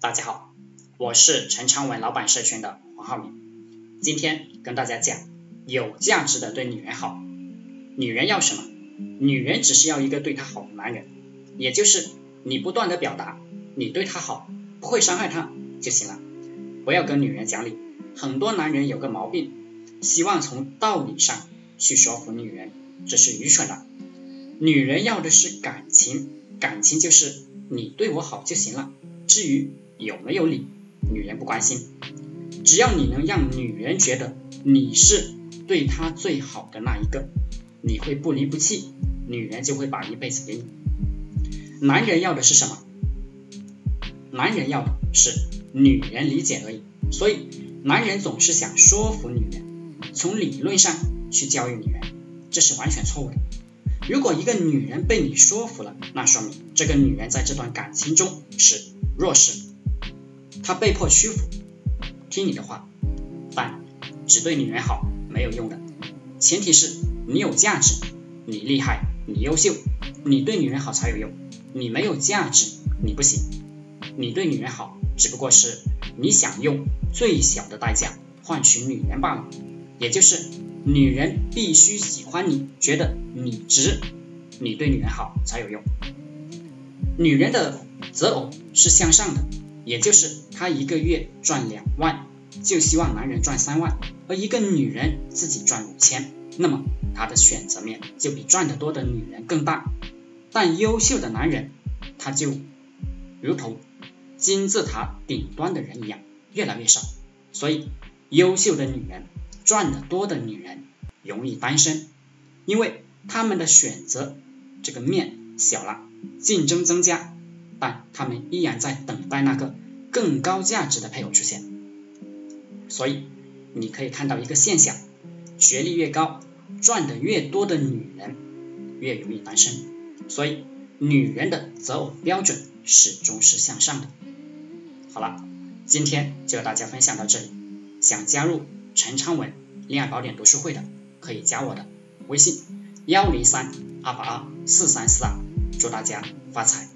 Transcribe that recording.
大家好，我是陈昌文老板社群的黄浩明，今天跟大家讲有价值的对女人好。女人要什么？女人只是要一个对她好的男人，也就是你不断的表达你对她好，不会伤害她就行了。不要跟女人讲理。很多男人有个毛病，希望从道理上去说服女人，这是愚蠢的。女人要的是感情，感情就是你对我好就行了。至于有没有理，女人不关心。只要你能让女人觉得你是对她最好的那一个，你会不离不弃，女人就会把一辈子给你。男人要的是什么？男人要的是女人理解而已。所以，男人总是想说服女人，从理论上去教育女人，这是完全错误的。如果一个女人被你说服了，那说明这个女人在这段感情中是弱势，他被迫屈服，听你的话。但只对女人好没有用的，前提是你有价值，你厉害，你优秀，你对女人好才有用。你没有价值，你不行。你对女人好，只不过是你想用最小的代价换取女人罢了，也就是。女人必须喜欢你，觉得你值，你对女人好才有用。女人的择偶是向上的，也就是她一个月赚两万，就希望男人赚三万；而一个女人自己赚五千，那么她的选择面就比赚得多的女人更大。但优秀的男人，他就如同金字塔顶端的人一样，越来越少。所以，优秀的女人。赚得多的女人容易单身，因为她们的选择这个面小了，竞争增加，但他们依然在等待那个更高价值的配偶出现。所以你可以看到一个现象：学历越高、赚得越多的女人越容易单身。所以女人的择偶标准始终是向上的。好了，今天就和大家分享到这里，想加入。陈昌文恋爱宝典读书会的可以加我的微信幺零三二八二四三四二，祝大家发财。